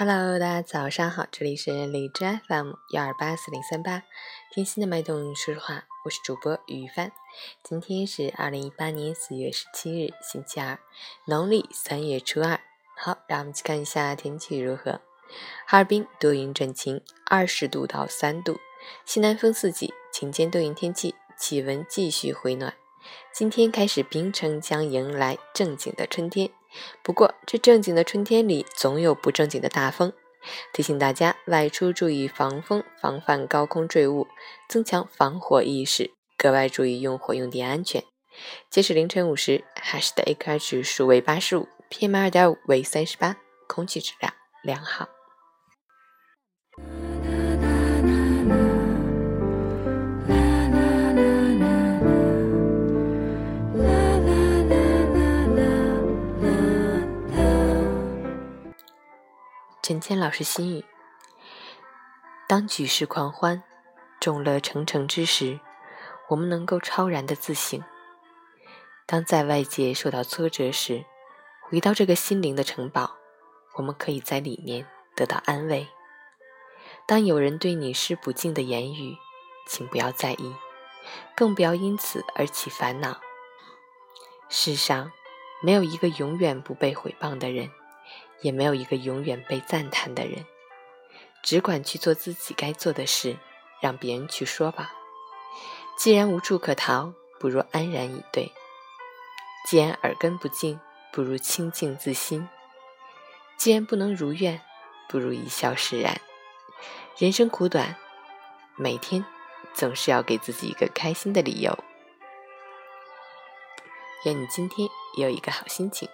Hello，大家早上好，这里是荔枝 FM 幺二八四零三八，听心的脉动，说实话，我是主播于帆。今天是二零一八年四月十七日，星期二，农历三月初二。好，让我们去看一下天气如何。哈尔滨多云转晴，二十度到三度，西南风四级，晴间多云天气，气温继续回暖。今天开始，冰城将迎来正经的春天。不过，这正经的春天里，总有不正经的大风。提醒大家外出注意防风，防范高空坠物，增强防火意识，格外注意用火用电安全。截止凌晨五时，海市的 AQI 指数为八十五，PM 二点五为三十八，空气质量良好。陈谦老师心语：当举世狂欢、众乐成城之时，我们能够超然的自省；当在外界受到挫折时，回到这个心灵的城堡，我们可以在里面得到安慰。当有人对你施不敬的言语，请不要在意，更不要因此而起烦恼。世上没有一个永远不被毁谤的人。也没有一个永远被赞叹的人，只管去做自己该做的事，让别人去说吧。既然无处可逃，不如安然以对；既然耳根不净，不如清净自心；既然不能如愿，不如一笑释然。人生苦短，每天总是要给自己一个开心的理由。愿你今天也有一个好心情。